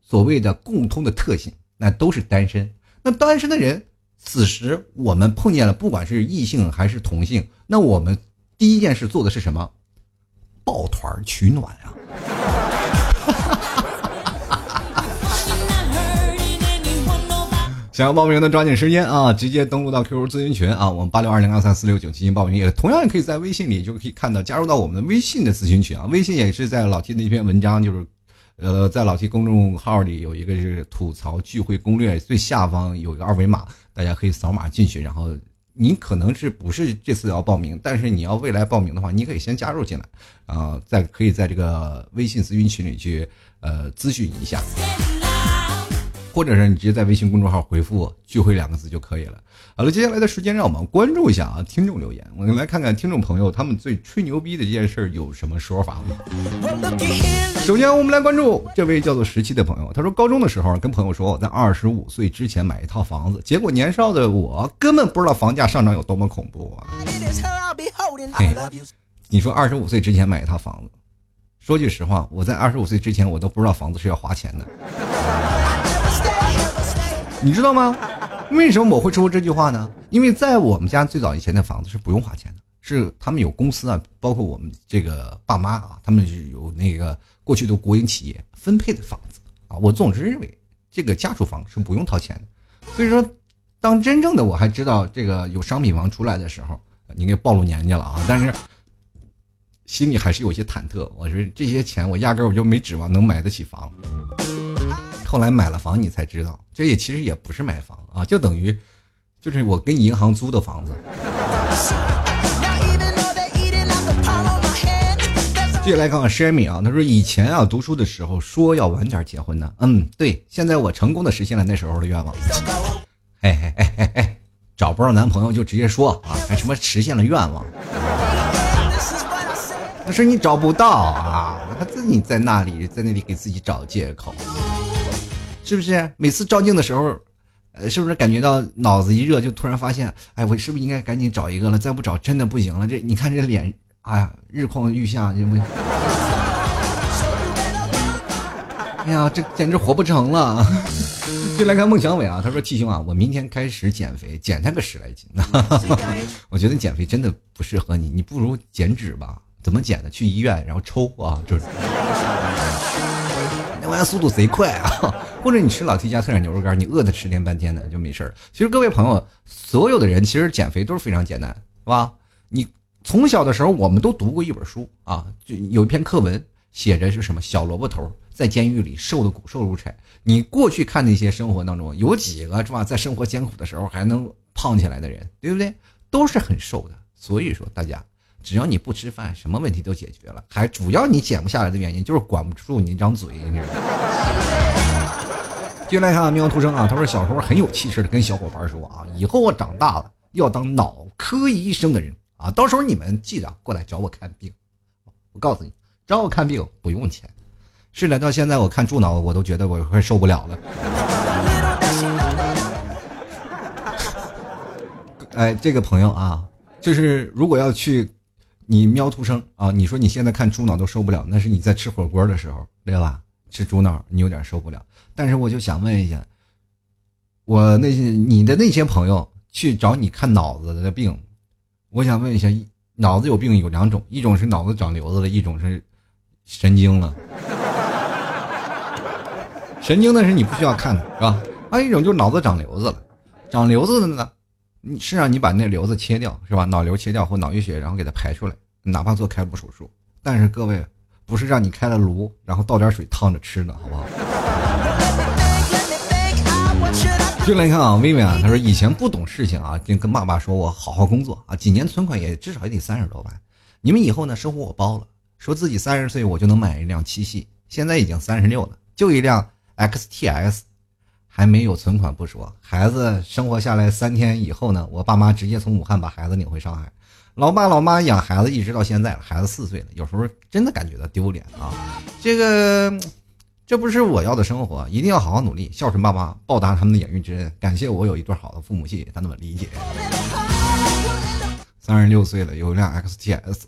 所谓的共通的特性，那都是单身。那单身的人，此时我们碰见了，不管是异性还是同性，那我们第一件事做的是什么？抱团取暖啊！想要报名的抓紧时间啊，直接登录到 QQ 咨询群啊，我们八六二零二三四六九进行报名，也同样也可以在微信里就可以看到加入到我们的微信的咨询群啊。微信也是在老 T 的一篇文章，就是呃，在老 T 公众号里有一个是吐槽聚会攻略，最下方有一个二维码，大家可以扫码进去。然后你可能是不是这次要报名，但是你要未来报名的话，你可以先加入进来啊，在可以在这个微信咨询群里去呃咨询一下。或者是你直接在微信公众号回复“聚会”两个字就可以了。好了，接下来的时间让我们关注一下啊，听众留言，我们来看看听众朋友他们最吹牛逼的这件事有什么说法。首先，我们来关注这位叫做十七的朋友，他说高中的时候跟朋友说我在二十五岁之前买一套房子，结果年少的我根本不知道房价上涨有多么恐怖啊！嘿，你说二十五岁之前买一套房子，说句实话，我在二十五岁之前我都不知道房子是要花钱的，你知道吗？为什么我会说这句话呢？因为在我们家最早以前的房子是不用花钱的，是他们有公司啊，包括我们这个爸妈啊，他们是有那个过去的国营企业分配的房子啊。我总是认为这个家属房是不用掏钱的，所以说，当真正的我还知道这个有商品房出来的时候，你给暴露年纪了啊！但是心里还是有些忐忑。我说这些钱我压根我就没指望能买得起房。后来买了房，你才知道，这也其实也不是买房啊，就等于，就是我跟银行租的房子。接下来看看 Shammy 啊，他说以前啊读书的时候说要晚点结婚呢，嗯，对，现在我成功的实现了那时候的愿望。嘿嘿嘿嘿嘿，找不到男朋友就直接说啊，还什么实现了愿望？那是你找不到啊，他自己在那里在那里给自己找借口。是不是每次照镜的时候，呃，是不是感觉到脑子一热，就突然发现，哎，我是不是应该赶紧找一个了？再不找真的不行了。这你看这脸，哎呀，日况愈下，这不，哎呀，这简直活不成了。就来看孟祥伟啊，他说：“季兄啊，我明天开始减肥，减他个十来斤。我觉得减肥真的不适合你，你不如减脂吧。怎么减的？去医院然后抽啊，就是。”那玩意速度贼快啊！或者你吃老 T 家特产牛肉干，你饿的十天半天的就没事儿。其实各位朋友，所有的人其实减肥都是非常简单，是吧？你从小的时候，我们都读过一本书啊，就有一篇课文写着是什么？小萝卜头在监狱里瘦的骨瘦如柴。你过去看那些生活当中，有几个是吧？在生活艰苦的时候还能胖起来的人，对不对？都是很瘦的。所以说，大家。只要你不吃饭，什么问题都解决了。还主要你减不下来的原因就是管不住你那张嘴。你知道接下来看喵图生啊，他说小时候很有气势的跟小伙伴说啊，以后我长大了要当脑科医生的人啊，到时候你们记得过来找我看病。我告诉你，找我看病不用钱。是的，到现在我看猪脑我都觉得我快受不了了。哎，这个朋友啊，就是如果要去。你喵图生啊！你说你现在看猪脑都受不了，那是你在吃火锅的时候，对吧？吃猪脑你有点受不了。但是我就想问一下，我那些你的那些朋友去找你看脑子的病，我想问一下，脑子有病有两种，一种是脑子长瘤子了，一种是神经了。神经的是你不需要看的是吧？还有一种就是脑子长瘤子了，长瘤子的呢？你是让你把那瘤子切掉是吧？脑瘤切掉或脑溢血，然后给它排出来，哪怕做开颅手术。但是各位，不是让你开了颅，然后倒点水烫着吃的，好不好？就来看啊，薇薇啊，他说以前不懂事情啊，就跟爸爸说我好好工作啊，几年存款也至少也得三十多万。你们以后呢，生活我包了。说自己三十岁我就能买一辆七系，现在已经三十六了，就一辆 XTS。还没有存款不说，孩子生活下来三天以后呢，我爸妈直接从武汉把孩子领回上海。老爸老妈养孩子一直到现在了，孩子四岁了，有时候真的感觉到丢脸啊。这个，这不是我要的生活，一定要好好努力，孝顺爸妈，报答他们的养育之恩。感谢我有一对好的父母，谢谢他们理解。三十六岁了，有一辆 XTS，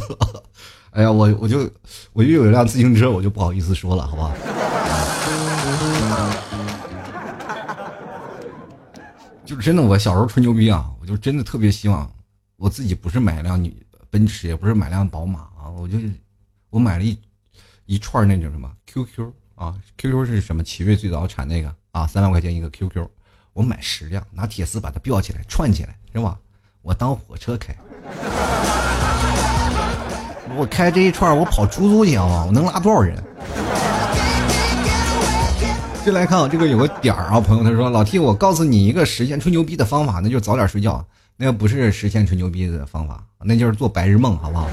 哎呀，我我就我就有一辆自行车，我就不好意思说了，好不好？就是真的，我小时候吹牛逼啊，我就真的特别希望我自己不是买一辆女奔驰，也不是买辆宝马啊，我就我买了一一串那种什么 QQ 啊，QQ 是什么？奇瑞最早产那个啊，三万块钱一个 QQ，我买十辆，拿铁丝把它吊起来串起来，是吧？我当火车开，我开这一串，我跑出租去啊，我能拉多少人？就来看啊，这个有个点儿啊，朋友他说老 T，我告诉你一个实现吹牛逼的方法，那就是早点睡觉，那个不是实现吹牛逼的方法，那就是做白日梦，好不好？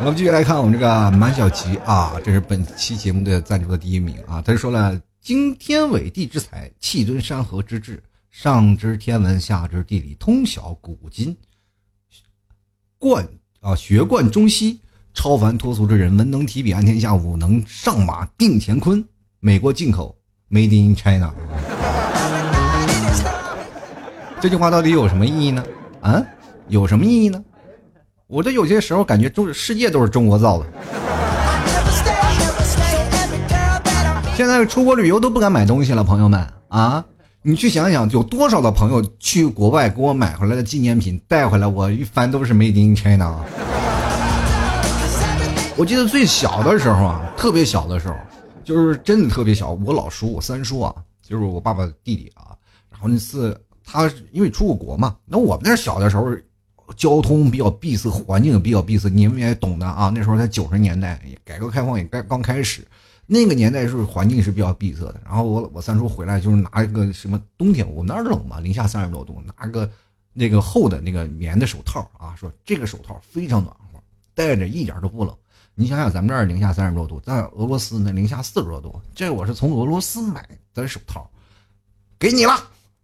我们继续来看我们这个满小琪啊，这是本期节目的赞助的第一名啊，他就说了，经天纬地之才，气吞山河之志，上知天文，下知地理，通晓古今，贯啊学贯中西，超凡脱俗之人，文能提笔安天下，武能上马定乾坤。美国进口，Made in China。这句话到底有什么意义呢？啊，有什么意义呢？我这有些时候感觉中世界都是中国造的。现在出国旅游都不敢买东西了，朋友们啊，你去想想，有多少的朋友去国外给我买回来的纪念品带回来，我一翻都是 Made in China。我记得最小的时候啊，特别小的时候，就是真的特别小，我老叔，我三叔啊，就是我爸爸的弟弟啊，然后那次他因为出过国嘛，那我们那小的时候。交通比较闭塞，环境比较闭塞，你们也懂的啊。那时候在九十年代，改革开放也刚刚开始，那个年代是环境是比较闭塞的。然后我我三叔回来就是拿一个什么冬天，我们那儿冷嘛，零下三十多度，拿个那个厚的那个棉的手套啊，说这个手套非常暖和，戴着一点都不冷。你想想咱们这儿零下三十多度，在俄罗斯那零下四十多度，这我是从俄罗斯买的手套，给你了。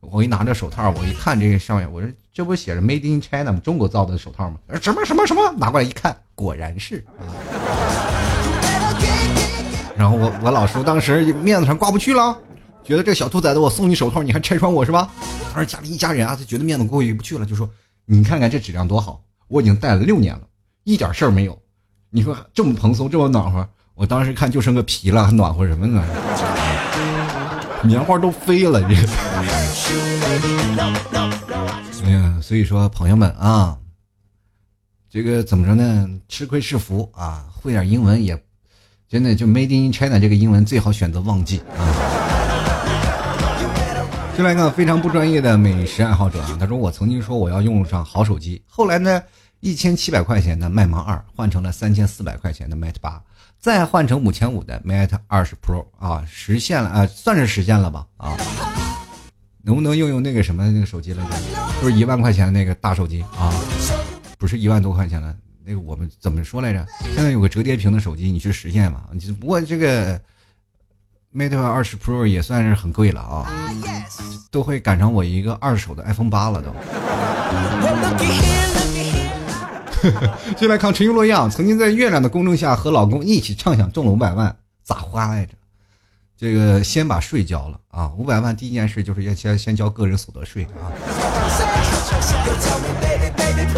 我一拿着手套，我一看这个上面，我说这不写着 “Made in China” 吗？中国造的手套吗？什么什么什么？拿过来一看，果然是。然后我我老叔当时面子上挂不去了，觉得这小兔崽子，我送你手套，你还拆穿我是吧？当时家里一家人啊，就觉得面子过意不去了，就说：“你看看这质量多好，我已经戴了六年了，一点事儿没有。你说这么蓬松，这么暖和，我当时看就剩个皮了，还暖和什么呢？”棉花都飞了，这。哎呀，所以说朋友们啊，这个怎么着呢？吃亏是福啊，会点英文也真的就 Made in China 这个英文最好选择忘记啊。就来看非常不专业的美食爱好者啊，他说我曾经说我要用上好手机，后来呢，一千七百块钱的麦芒二换成了三千四百块钱的 Mate 八。再换成五千五的 Mate 二十 Pro 啊，实现了啊，算是实现了吧啊？能不能用用那个什么那个手机来着？就是一万块钱的那个大手机啊？不是一万多块钱的那个，我们怎么说来着？现在有个折叠屏的手机，你去实现吧？不过这个 Mate 二十 Pro 也算是很贵了啊，都会赶上我一个二手的 iPhone 八了都。就来看陈玉洛样，曾经在月亮的公证下和老公一起畅想中了五百万，咋花来着？这个先把税交了啊，五百万第一件事就是要先先交个人所得税啊。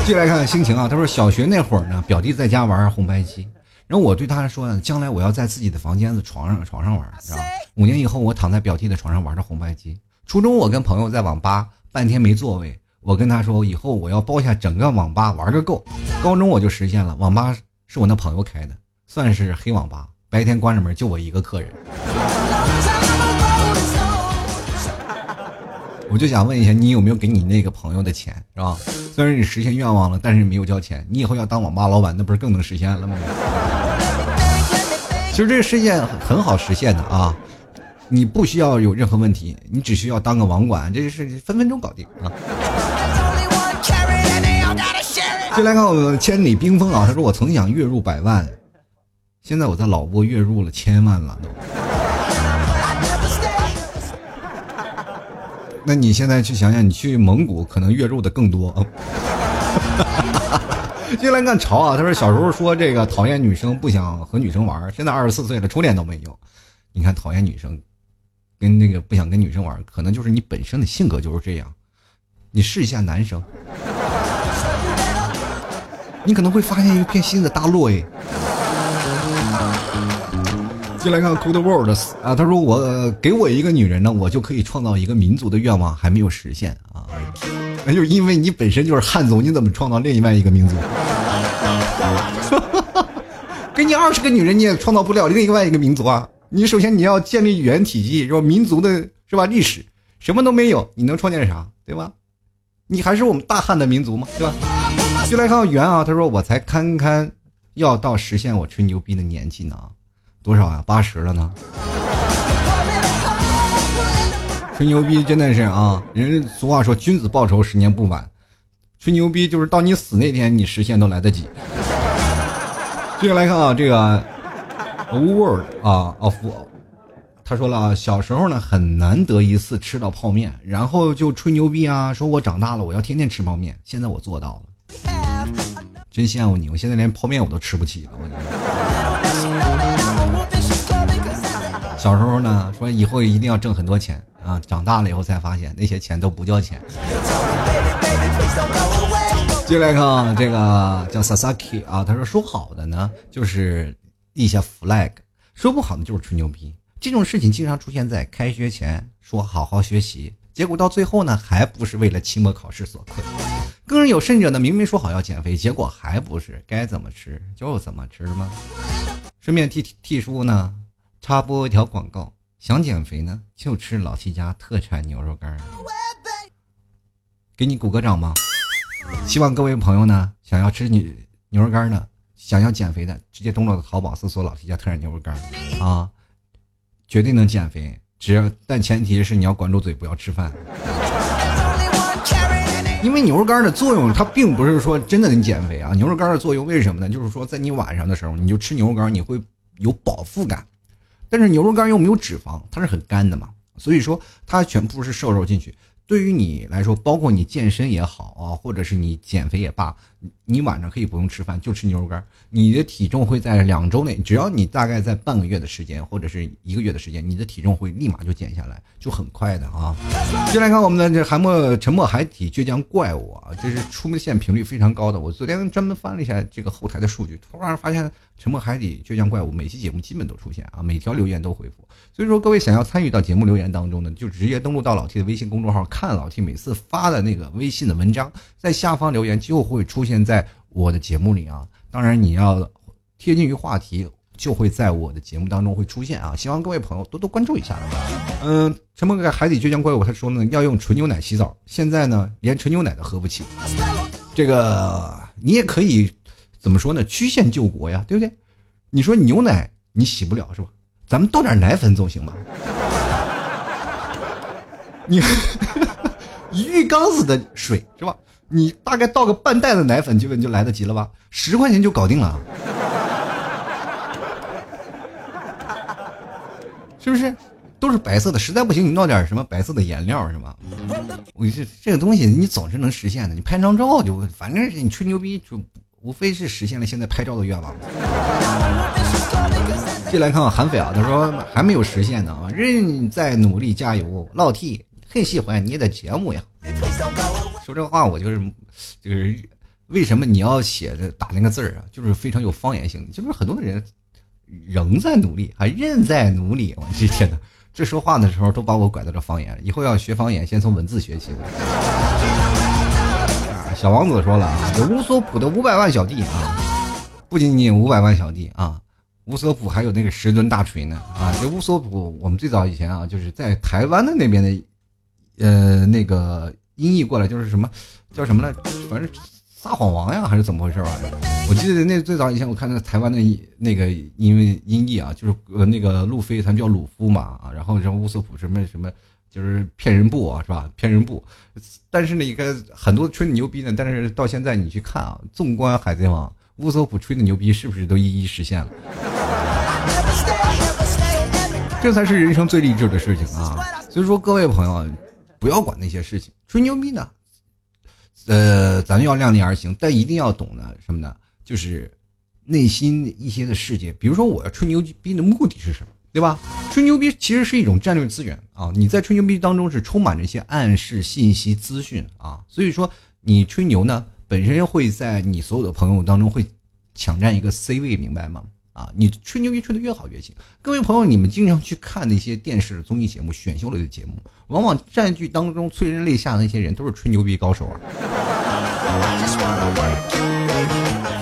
进来看看心情啊，他说小学那会儿呢，表弟在家玩红白机，然后我对他说呢，将来我要在自己的房间子床上床上玩，是吧？五年以后我躺在表弟的床上玩着红白机。初中我跟朋友在网吧，半天没座位。我跟他说，以后我要包下整个网吧玩个够。高中我就实现了，网吧是我那朋友开的，算是黑网吧，白天关着门就我一个客人。我就想问一下，你有没有给你那个朋友的钱，是吧？虽然你实现愿望了，但是没有交钱。你以后要当网吧老板，那不是更能实现了吗？其实这个世界很好实现的啊。你不需要有任何问题，你只需要当个网管，这个事情分分钟搞定啊！就来看我千里冰封啊，他说我曾想月入百万，现在我在老挝月入了千万了都。那你现在去想想，你去蒙古可能月入的更多啊！就来看潮啊，他说小时候说这个讨厌女生，不想和女生玩，现在二十四岁了，初恋都没有。你看讨厌女生。跟那个不想跟女生玩，可能就是你本身的性格就是这样。你试一下男生，你可能会发现一片新的大陆哎。进来看 Good World 啊，他说我给我一个女人呢，我就可以创造一个民族的愿望还没有实现啊。那就因为你本身就是汉族，你怎么创造另外一个民族？给你二十个女人，你也创造不了另外一个民族啊。你首先你要建立语言体系，是吧？民族的是吧？历史什么都没有，你能创建啥？对吧？你还是我们大汉的民族吗？对吧？就来看圆啊，他说我才堪堪要到实现我吹牛逼的年纪呢，多少啊？八十了呢。吹牛逼真的是啊，人俗话说君子报仇十年不晚，吹牛逼就是到你死那天你实现都来得及。接下来看啊，这个。World 啊，of，他说了啊，小时候呢很难得一次吃到泡面，然后就吹牛逼啊，说我长大了我要天天吃泡面。现在我做到了，真羡慕你！我现在连泡面我都吃不起了。我觉得 小时候呢说以后一定要挣很多钱啊，长大了以后才发现那些钱都不叫钱。接来看啊，这个叫 Sasaki 啊，他说说好的呢就是立下 flag，说不好的就是吹牛逼。这种事情经常出现在开学前说好好学习，结果到最后呢还不是为了期末考试所困。更有甚者呢，明明说好要减肥，结果还不是该怎么吃就怎么吃吗？顺便替替叔呢插播一条广告：想减肥呢就吃老七家特产牛肉干，给你鼓个掌吗？希望各位朋友呢，想要吃牛牛肉干的，想要减肥的，直接登录淘宝搜索“老 T 家特产牛肉干”啊，绝对能减肥。只要但前提是你要管住嘴，不要吃饭。因为牛肉干的作用，它并不是说真的能减肥啊。牛肉干的作用为什么呢？就是说在你晚上的时候，你就吃牛肉干，你会有饱腹感。但是牛肉干又没有脂肪，它是很干的嘛，所以说它全部是瘦肉进去。对于你来说，包括你健身也好啊，或者是你减肥也罢，你晚上可以不用吃饭，就吃牛肉干，你的体重会在两周内，只要你大概在半个月的时间或者是一个月的时间，你的体重会立马就减下来，就很快的啊。接来看我们的这海默沉默海底倔强怪物啊，这是出现频率非常高的。我昨天专门翻了一下这个后台的数据，突然发现沉默海底倔强怪物每期节目基本都出现啊，每条留言都回复。所以说，各位想要参与到节目留言当中呢，就直接登录到老 T 的微信公众号，看老 T 每次发的那个微信的文章，在下方留言就会出现在我的节目里啊。当然，你要贴近于话题，就会在我的节目当中会出现啊。希望各位朋友多多关注一下。嗯，什么个海底倔强怪物？他说呢，要用纯牛奶洗澡，现在呢连纯牛奶都喝不起。这个你也可以怎么说呢？曲线救国呀，对不对？你说牛奶你洗不了是吧？咱们倒点奶粉总行吧？你 一浴缸子的水是吧？你大概倒个半袋的奶粉，基本就来得及了吧？十块钱就搞定了，是不是？都是白色的，实在不行你弄点什么白色的颜料是吧？我这这个东西你总是能实现的，你拍张照就，反正是你吹牛逼就无非是实现了现在拍照的愿望。进来看看韩匪啊，他说还没有实现呢啊，仍在努力加油。老 T 很喜欢你的节目呀。说这话我就是就是为什么你要写的打那个字儿啊？就是非常有方言性，就是很多的人仍在努力，还仍在努力。我这天呐，这说话的时候都把我拐到这方言，以后要学方言，先从文字学起。小王子说了啊，这乌索普的五百万小弟啊，不仅仅五百万小弟啊。乌索普还有那个十吨大锤呢啊！这乌索普，我们最早以前啊，就是在台湾的那边的，呃，那个音译过来就是什么，叫什么来？反正撒谎王呀，还是怎么回事吧？我记得那最早以前我看那个台湾的那个因为音译啊，就是呃那个路飞他们叫鲁夫嘛啊，然后后乌索普什么什么，就是骗人部啊，是吧？骗人部。但是呢，一个很多吹牛逼呢，但是到现在你去看啊，纵观海贼王。乌索普吹的牛逼是不是都一一实现了？这才是人生最励志的事情啊！所以说，各位朋友，不要管那些事情，吹牛逼呢，呃，咱要量力而行，但一定要懂得什么呢？就是内心一些的世界。比如说，我要吹牛逼的目的是什么？对吧？吹牛逼其实是一种战略资源啊！你在吹牛逼当中是充满着一些暗示、信息、资讯啊！所以说，你吹牛呢？本身会在你所有的朋友当中会抢占一个 C 位，明白吗？啊，你吹牛逼吹得越好越行。各位朋友，你们经常去看那些电视综艺节目、选秀类的节目，往往占据当中催人泪下的那些人都是吹牛逼高手啊，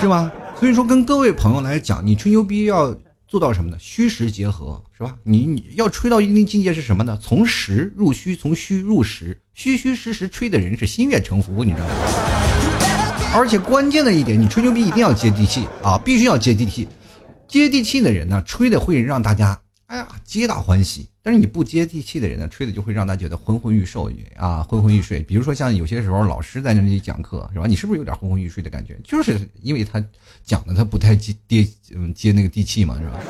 是吧？所以说，跟各位朋友来讲，你吹牛逼要做到什么呢？虚实结合，是吧？你你要吹到一定境界是什么呢？从实入虚，从虚入实，虚虚实实吹的人是心悦诚服，你知道吗？而且关键的一点，你吹牛逼一定要接地气啊，必须要接地气。接地气的人呢，吹的会让大家哎呀皆大欢喜；但是你不接地气的人呢，吹的就会让大家觉得昏昏欲睡啊，昏昏欲睡。比如说像有些时候老师在那里讲课是吧？你是不是有点昏昏欲睡的感觉？就是因为他讲的他不太接接嗯接那个地气嘛，是吧？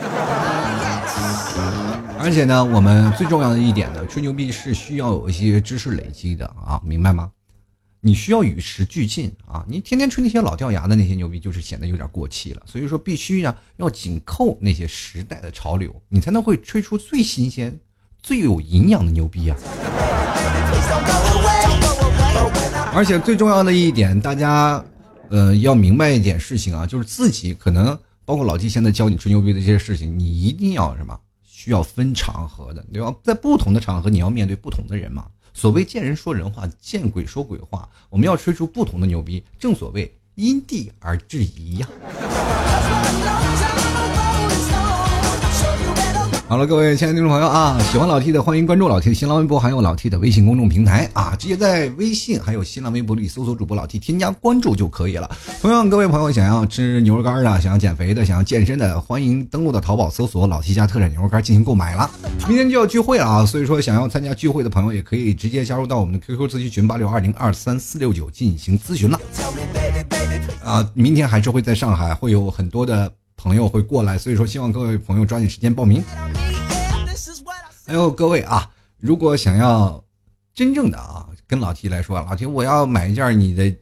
而且呢，我们最重要的一点呢，吹牛逼是需要有一些知识累积的啊，明白吗？你需要与时俱进啊！你天天吹那些老掉牙的那些牛逼，就是显得有点过气了。所以说，必须呀要紧扣那些时代的潮流，你才能会吹出最新鲜、最有营养的牛逼啊！而且最重要的一点，大家呃要明白一点事情啊，就是自己可能包括老弟现在教你吹牛逼的这些事情，你一定要什么？需要分场合的，对吧？在不同的场合，你要面对不同的人嘛。所谓见人说人话，见鬼说鬼话。我们要吹出不同的牛逼，正所谓因地而制宜呀。好了，各位亲爱的听众朋友啊，喜欢老 T 的欢迎关注老 T 的新浪微博，还有老 T 的微信公众平台啊，直接在微信还有新浪微博里搜索主播老 T，添加关注就可以了。同样，各位朋友想要吃牛肉干的，想要减肥的，想要健身的，欢迎登录到淘宝搜索老 T 家特产牛肉干进行购买了。明天就要聚会了啊，所以说想要参加聚会的朋友也可以直接加入到我们的 QQ 咨询群八六二零二三四六九进行咨询了。啊，明天还是会在上海，会有很多的。朋友会过来，所以说希望各位朋友抓紧时间报名。还有各位啊，如果想要真正的啊，跟老 T 来说，老 T 我要买一件你的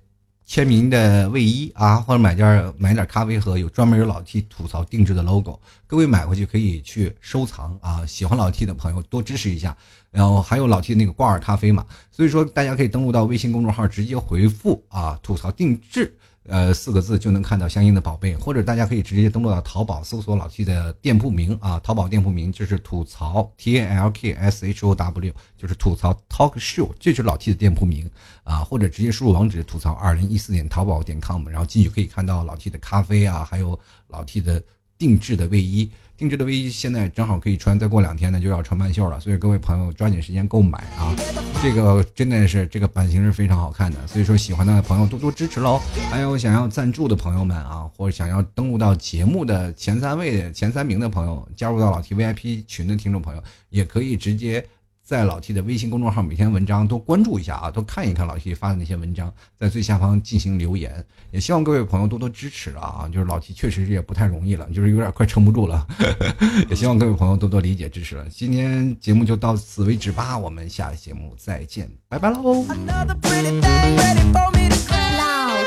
签名的卫衣啊，或者买件买点咖啡盒，有专门有老 T 吐槽定制的 logo，各位买回去可以去收藏啊。喜欢老 T 的朋友多支持一下。然后还有老 T 那个挂耳咖啡嘛，所以说大家可以登录到微信公众号，直接回复啊吐槽定制。呃，四个字就能看到相应的宝贝，或者大家可以直接登录到淘宝，搜索老 T 的店铺名啊，淘宝店铺名就是吐槽 T A L K S H O W，就是吐槽 Talk Show，这是老 T 的店铺名啊，或者直接输入网址吐槽二零一四年淘宝点 com，然后进去可以看到老 T 的咖啡啊，还有老 T 的定制的卫衣。定制的卫衣现在正好可以穿，再过两天呢就要穿半袖了，所以各位朋友抓紧时间购买啊！这个真的是这个版型是非常好看的，所以说喜欢的朋友多多支持喽。还有想要赞助的朋友们啊，或者想要登录到节目的前三位、前三名的朋友，加入到老 T VIP 群的听众朋友，也可以直接。在老 T 的微信公众号，每天文章都关注一下啊，都看一看老 T 发的那些文章，在最下方进行留言，也希望各位朋友多多支持啊！就是老 T 确实也不太容易了，就是有点快撑不住了，也希望各位朋友多多理解支持了。今天节目就到此为止吧，我们下节目再见，拜拜喽！老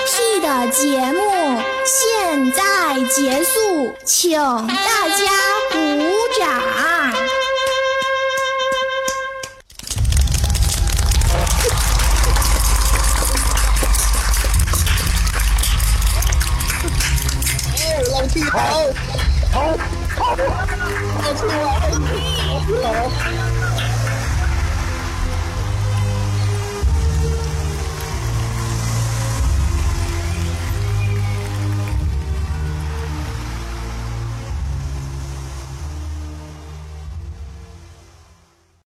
T 的节目现在结束，请大家鼓掌。好，好，好，好出来，好出来。